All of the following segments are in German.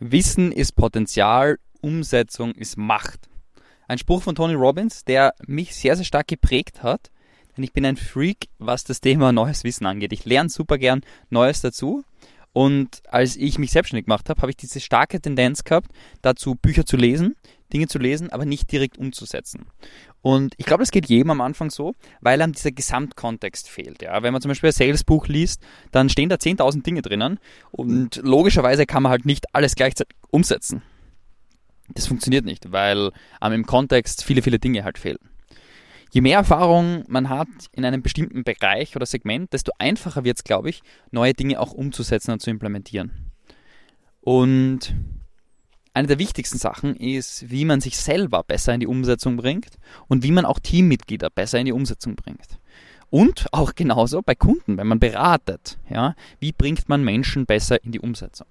Wissen ist Potenzial, Umsetzung ist Macht. Ein Spruch von Tony Robbins, der mich sehr, sehr stark geprägt hat. Denn ich bin ein Freak, was das Thema neues Wissen angeht. Ich lerne super gern Neues dazu. Und als ich mich selbstständig gemacht habe, habe ich diese starke Tendenz gehabt, dazu Bücher zu lesen, Dinge zu lesen, aber nicht direkt umzusetzen. Und ich glaube, das geht jedem am Anfang so, weil einem dieser Gesamtkontext fehlt. Ja? Wenn man zum Beispiel ein Salesbuch liest, dann stehen da 10.000 Dinge drinnen und logischerweise kann man halt nicht alles gleichzeitig umsetzen. Das funktioniert nicht, weil ähm, im Kontext viele, viele Dinge halt fehlen. Je mehr Erfahrung man hat in einem bestimmten Bereich oder Segment, desto einfacher wird es, glaube ich, neue Dinge auch umzusetzen und zu implementieren. Und eine der wichtigsten Sachen ist, wie man sich selber besser in die Umsetzung bringt und wie man auch Teammitglieder besser in die Umsetzung bringt. Und auch genauso bei Kunden, wenn man beratet. Ja, wie bringt man Menschen besser in die Umsetzung?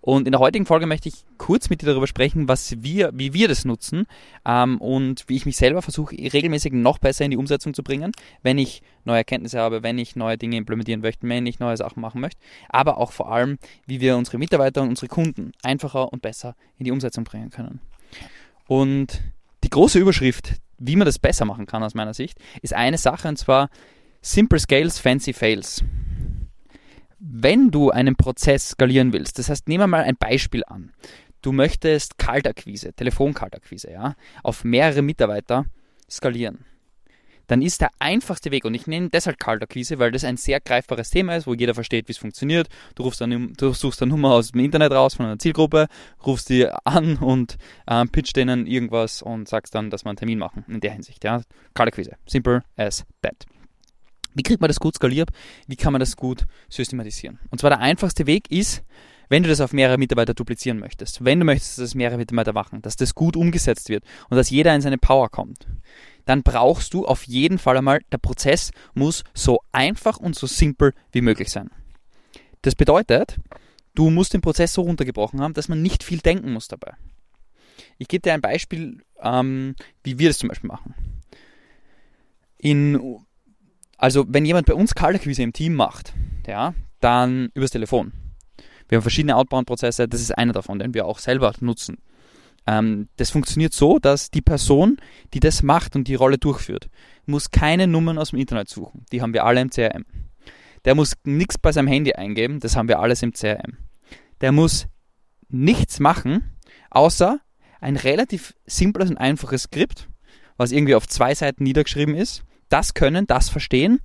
Und in der heutigen Folge möchte ich kurz mit dir darüber sprechen, was wir, wie wir das nutzen ähm, und wie ich mich selber versuche, regelmäßig noch besser in die Umsetzung zu bringen, wenn ich neue Erkenntnisse habe, wenn ich neue Dinge implementieren möchte, wenn ich neue Sachen machen möchte. Aber auch vor allem, wie wir unsere Mitarbeiter und unsere Kunden einfacher und besser in die Umsetzung bringen können. Und die große Überschrift, wie man das besser machen kann aus meiner Sicht, ist eine Sache und zwar Simple Scales, Fancy Fails wenn du einen Prozess skalieren willst, das heißt, nehmen wir mal ein Beispiel an. Du möchtest Kaltakquise, Telefonkaltakquise, ja, auf mehrere Mitarbeiter skalieren. Dann ist der einfachste Weg, und ich nenne deshalb Kaltakquise, weil das ein sehr greifbares Thema ist, wo jeder versteht, wie es funktioniert. Du, rufst eine, du suchst eine Nummer aus dem Internet raus von einer Zielgruppe, rufst die an und äh, pitcht denen irgendwas und sagst dann, dass wir einen Termin machen. In der Hinsicht, ja. Kaltakquise. Simple as that. Wie kriegt man das gut skaliert? Wie kann man das gut systematisieren? Und zwar der einfachste Weg ist, wenn du das auf mehrere Mitarbeiter duplizieren möchtest, wenn du möchtest, dass das mehrere Mitarbeiter machen, dass das gut umgesetzt wird und dass jeder in seine Power kommt, dann brauchst du auf jeden Fall einmal, der Prozess muss so einfach und so simpel wie möglich sein. Das bedeutet, du musst den Prozess so runtergebrochen haben, dass man nicht viel denken muss dabei. Ich gebe dir ein Beispiel, ähm, wie wir das zum Beispiel machen. In also, wenn jemand bei uns Kaltakquise im Team macht, ja, dann übers Telefon. Wir haben verschiedene Outbound-Prozesse, das ist einer davon, den wir auch selber nutzen. Ähm, das funktioniert so, dass die Person, die das macht und die Rolle durchführt, muss keine Nummern aus dem Internet suchen. Die haben wir alle im CRM. Der muss nichts bei seinem Handy eingeben, das haben wir alles im CRM. Der muss nichts machen, außer ein relativ simples und einfaches Skript, was irgendwie auf zwei Seiten niedergeschrieben ist, das können, das verstehen,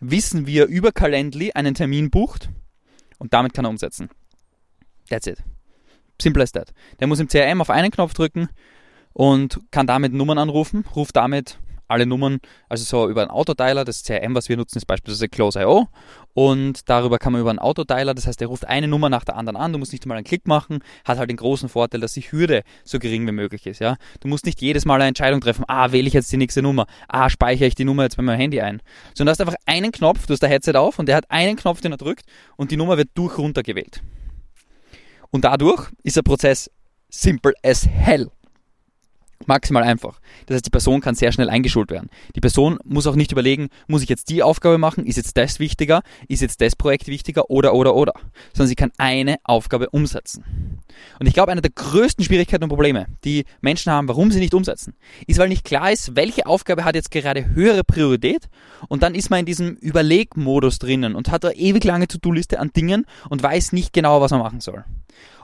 wissen, wie er über Calendly einen Termin bucht und damit kann er umsetzen. That's it. Simple as that. Der muss im CRM auf einen Knopf drücken und kann damit Nummern anrufen, ruft damit alle Nummern, also so über einen Autodialer, das CRM, was wir nutzen, ist beispielsweise Close.io und darüber kann man über einen Autodialer, das heißt, er ruft eine Nummer nach der anderen an, du musst nicht mal einen Klick machen, hat halt den großen Vorteil, dass die Hürde so gering wie möglich ist, ja. Du musst nicht jedes Mal eine Entscheidung treffen, ah, wähle ich jetzt die nächste Nummer, ah, speichere ich die Nummer jetzt bei meinem Handy ein, sondern du hast einfach einen Knopf, du hast der Headset auf und der hat einen Knopf, den er drückt und die Nummer wird durch runter gewählt. Und dadurch ist der Prozess simple as hell. Maximal einfach. Das heißt, die Person kann sehr schnell eingeschult werden. Die Person muss auch nicht überlegen, muss ich jetzt die Aufgabe machen, ist jetzt das wichtiger, ist jetzt das Projekt wichtiger oder oder oder. Sondern sie kann eine Aufgabe umsetzen. Und ich glaube, eine der größten Schwierigkeiten und Probleme, die Menschen haben, warum sie nicht umsetzen, ist, weil nicht klar ist, welche Aufgabe hat jetzt gerade höhere Priorität und dann ist man in diesem Überlegmodus drinnen und hat eine ewig lange To-Do-Liste an Dingen und weiß nicht genau, was man machen soll.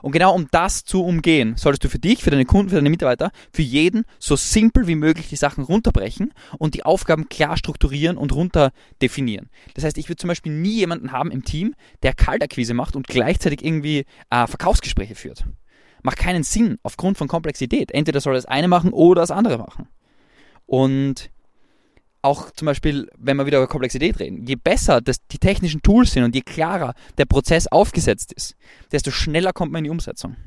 Und genau um das zu umgehen, solltest du für dich, für deine Kunden, für deine Mitarbeiter, für jeden so simpel wie möglich die Sachen runterbrechen und die Aufgaben klar strukturieren und runter definieren. Das heißt, ich würde zum Beispiel nie jemanden haben im Team, der Kaltakquise macht und gleichzeitig irgendwie äh, Verkaufsgespräche führt. Macht keinen Sinn aufgrund von Komplexität. Entweder soll das eine machen oder das andere machen. Und auch zum Beispiel, wenn wir wieder über Komplexität reden, je besser das, die technischen Tools sind und je klarer der Prozess aufgesetzt ist, desto schneller kommt man in die Umsetzung.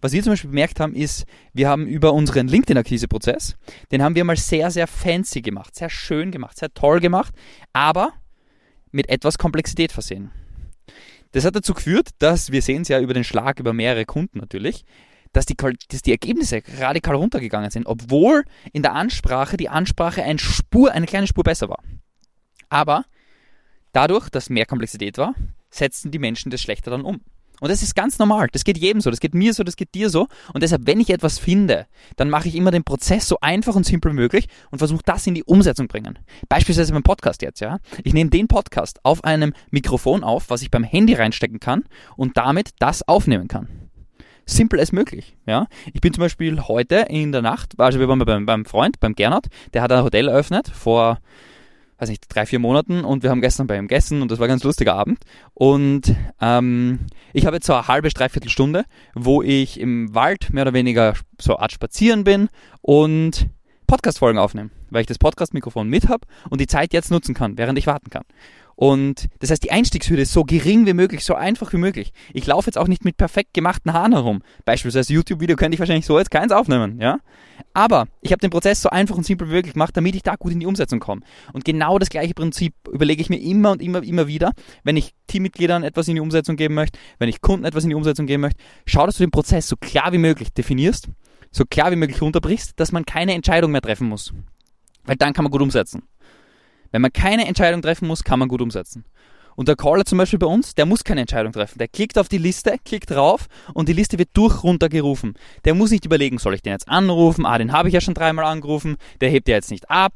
Was wir zum Beispiel bemerkt haben, ist, wir haben über unseren LinkedIn-Akquise-Prozess, den haben wir mal sehr, sehr fancy gemacht, sehr schön gemacht, sehr toll gemacht, aber mit etwas Komplexität versehen. Das hat dazu geführt, dass wir sehen es ja über den Schlag über mehrere Kunden natürlich, dass die, dass die Ergebnisse radikal runtergegangen sind, obwohl in der Ansprache die Ansprache eine Spur, eine kleine Spur besser war. Aber dadurch, dass mehr Komplexität war, setzten die Menschen das schlechter dann um. Und das ist ganz normal. Das geht jedem so, das geht mir so, das geht dir so. Und deshalb, wenn ich etwas finde, dann mache ich immer den Prozess so einfach und simpel wie möglich und versuche das in die Umsetzung bringen. Beispielsweise beim Podcast jetzt, ja. Ich nehme den Podcast auf einem Mikrofon auf, was ich beim Handy reinstecken kann und damit das aufnehmen kann simpel als möglich. Ja? Ich bin zum Beispiel heute in der Nacht, also wir waren beim, beim Freund, beim Gernot, der hat ein Hotel eröffnet vor weiß nicht, drei, vier Monaten und wir haben gestern bei ihm gegessen und das war ein ganz lustiger Abend. Und ähm, ich habe jetzt so eine halbe, dreiviertel Stunde, wo ich im Wald mehr oder weniger so eine Art spazieren bin und Podcast-Folgen aufnehme, weil ich das Podcast-Mikrofon mit habe und die Zeit jetzt nutzen kann, während ich warten kann. Und das heißt, die Einstiegshürde ist so gering wie möglich, so einfach wie möglich. Ich laufe jetzt auch nicht mit perfekt gemachten Haaren herum. Beispielsweise YouTube-Video könnte ich wahrscheinlich so jetzt keins aufnehmen, ja. Aber ich habe den Prozess so einfach und simpel wie möglich gemacht, damit ich da gut in die Umsetzung komme. Und genau das gleiche Prinzip überlege ich mir immer und immer, immer wieder, wenn ich Teammitgliedern etwas in die Umsetzung geben möchte, wenn ich Kunden etwas in die Umsetzung geben möchte. Schau, dass du den Prozess so klar wie möglich definierst, so klar wie möglich runterbrichst, dass man keine Entscheidung mehr treffen muss. Weil dann kann man gut umsetzen. Wenn man keine Entscheidung treffen muss, kann man gut umsetzen. Und der Caller zum Beispiel bei uns, der muss keine Entscheidung treffen. Der klickt auf die Liste, klickt drauf und die Liste wird durch runtergerufen. Der muss nicht überlegen, soll ich den jetzt anrufen? Ah, den habe ich ja schon dreimal angerufen. Der hebt ja jetzt nicht ab.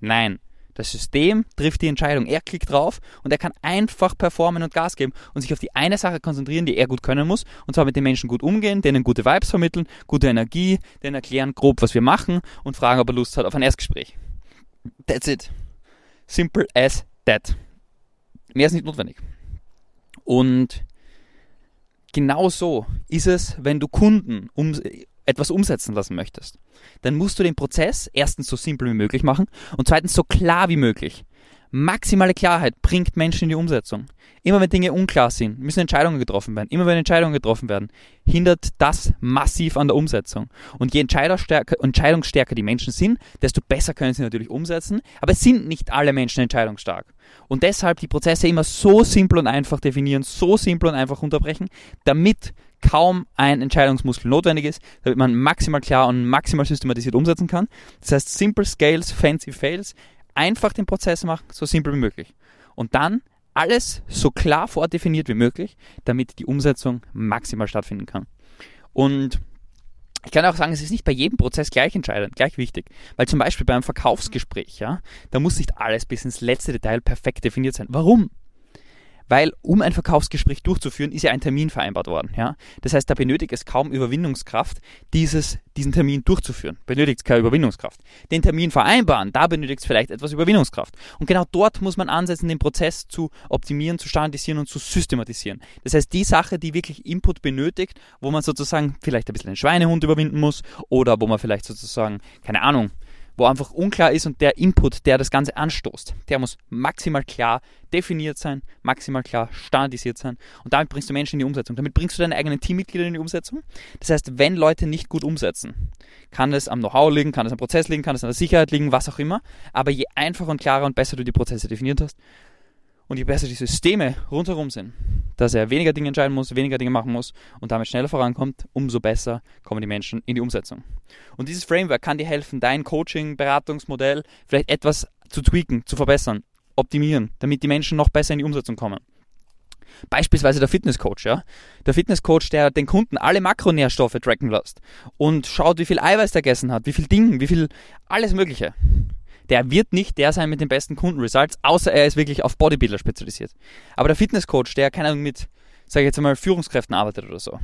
Nein. Das System trifft die Entscheidung. Er klickt drauf und er kann einfach performen und Gas geben und sich auf die eine Sache konzentrieren, die er gut können muss. Und zwar mit den Menschen gut umgehen, denen gute Vibes vermitteln, gute Energie, denen erklären grob, was wir machen und fragen, ob er Lust hat auf ein Erstgespräch. That's it. Simple as that. Mehr ist nicht notwendig. Und genau so ist es, wenn du Kunden um, etwas umsetzen lassen möchtest. Dann musst du den Prozess erstens so simpel wie möglich machen und zweitens so klar wie möglich. Maximale Klarheit bringt Menschen in die Umsetzung. Immer wenn Dinge unklar sind, müssen Entscheidungen getroffen werden. Immer wenn Entscheidungen getroffen werden, hindert das massiv an der Umsetzung. Und je entscheidungsstärker die Menschen sind, desto besser können sie natürlich umsetzen. Aber es sind nicht alle Menschen entscheidungsstark. Und deshalb die Prozesse immer so simpel und einfach definieren, so simpel und einfach unterbrechen, damit kaum ein Entscheidungsmuskel notwendig ist, damit man maximal klar und maximal systematisiert umsetzen kann. Das heißt, Simple Scales, Fancy Fails, einfach den Prozess machen, so simpel wie möglich. Und dann alles so klar vordefiniert wie möglich, damit die Umsetzung maximal stattfinden kann. Und ich kann auch sagen, es ist nicht bei jedem Prozess gleich entscheidend, gleich wichtig. Weil zum Beispiel beim Verkaufsgespräch, ja, da muss nicht alles bis ins letzte Detail perfekt definiert sein. Warum? Weil um ein Verkaufsgespräch durchzuführen, ist ja ein Termin vereinbart worden. Ja? Das heißt, da benötigt es kaum Überwindungskraft, dieses, diesen Termin durchzuführen. Benötigt es keine Überwindungskraft. Den Termin vereinbaren, da benötigt es vielleicht etwas Überwindungskraft. Und genau dort muss man ansetzen, den Prozess zu optimieren, zu standardisieren und zu systematisieren. Das heißt, die Sache, die wirklich Input benötigt, wo man sozusagen vielleicht ein bisschen den Schweinehund überwinden muss oder wo man vielleicht sozusagen, keine Ahnung, wo einfach unklar ist und der Input, der das Ganze anstoßt, der muss maximal klar definiert sein, maximal klar standardisiert sein und damit bringst du Menschen in die Umsetzung. Damit bringst du deine eigenen Teammitglieder in die Umsetzung. Das heißt, wenn Leute nicht gut umsetzen, kann es am Know-how liegen, kann es am Prozess liegen, kann es an der Sicherheit liegen, was auch immer, aber je einfacher und klarer und besser du die Prozesse definiert hast, und je besser die Systeme rundherum sind, dass er weniger Dinge entscheiden muss, weniger Dinge machen muss und damit schneller vorankommt, umso besser kommen die Menschen in die Umsetzung. Und dieses Framework kann dir helfen, dein Coaching, Beratungsmodell vielleicht etwas zu tweaken, zu verbessern, optimieren, damit die Menschen noch besser in die Umsetzung kommen. Beispielsweise der Fitnesscoach, ja. Der Fitnesscoach, der den Kunden alle Makronährstoffe tracken lässt und schaut, wie viel Eiweiß der gegessen hat, wie viel Dinge, wie viel alles Mögliche der wird nicht der sein mit den besten Kundenresults, außer er ist wirklich auf Bodybuilder spezialisiert. Aber der Fitnesscoach, der keine Ahnung mit, sag ich jetzt einmal, Führungskräften arbeitet oder so,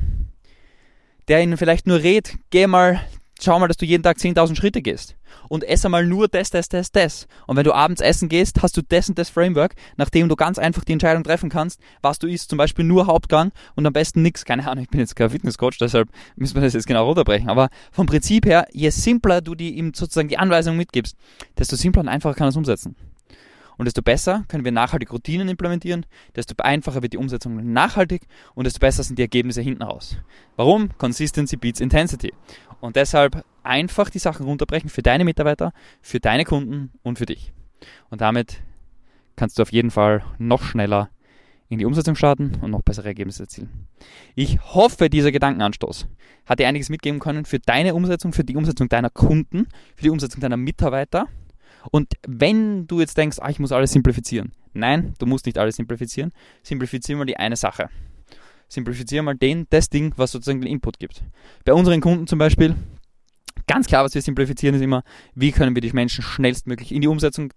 der ihnen vielleicht nur rät, geh mal schau mal, dass du jeden Tag 10.000 Schritte gehst. Und esse mal nur das, das, das, das. Und wenn du abends essen gehst, hast du das und das Framework, nachdem du ganz einfach die Entscheidung treffen kannst, was du isst. Zum Beispiel nur Hauptgang und am besten nichts. Keine Ahnung, ich bin jetzt kein Fitnesscoach, deshalb müssen wir das jetzt genau runterbrechen. Aber vom Prinzip her, je simpler du die, ihm sozusagen die Anweisung mitgibst, desto simpler und einfacher kann er es umsetzen. Und desto besser können wir nachhaltig Routinen implementieren, desto einfacher wird die Umsetzung nachhaltig und desto besser sind die Ergebnisse hinten raus. Warum? Consistency beats Intensity. Und deshalb einfach die Sachen runterbrechen für deine Mitarbeiter, für deine Kunden und für dich. Und damit kannst du auf jeden Fall noch schneller in die Umsetzung starten und noch bessere Ergebnisse erzielen. Ich hoffe, dieser Gedankenanstoß hat dir einiges mitgeben können für deine Umsetzung, für die Umsetzung deiner Kunden, für die Umsetzung deiner Mitarbeiter. Und wenn du jetzt denkst, ah, ich muss alles simplifizieren. Nein, du musst nicht alles simplifizieren. Simplifizieren wir die eine Sache. simplifiziere mal den, das Ding, was sozusagen den Input gibt. Bei unseren Kunden zum Beispiel, Ganz klar, was wir simplifizieren, ist immer, wie können wir die Menschen schnellstmöglich in die Umsetzung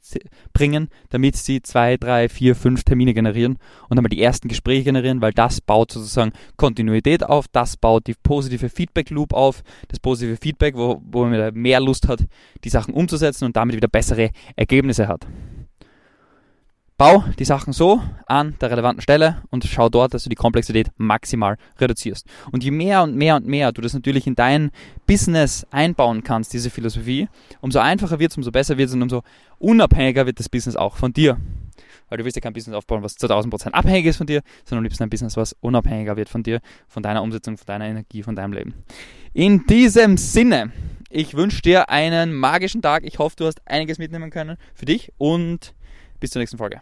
bringen, damit sie zwei, drei, vier, fünf Termine generieren und einmal die ersten Gespräche generieren, weil das baut sozusagen Kontinuität auf, das baut die positive Feedback Loop auf, das positive Feedback, wo, wo man mehr Lust hat, die Sachen umzusetzen und damit wieder bessere Ergebnisse hat. Bau die Sachen so an der relevanten Stelle und schau dort, dass du die Komplexität maximal reduzierst. Und je mehr und mehr und mehr du das natürlich in dein Business einbauen kannst, diese Philosophie, umso einfacher wird es, umso besser wird es und umso unabhängiger wird das Business auch von dir. Weil du willst ja kein Business aufbauen, was zu 1000% abhängig ist von dir, sondern liebst ein Business, was unabhängiger wird von dir, von deiner Umsetzung, von deiner Energie, von deinem Leben. In diesem Sinne, ich wünsche dir einen magischen Tag. Ich hoffe, du hast einiges mitnehmen können für dich und bis zur nächsten Folge.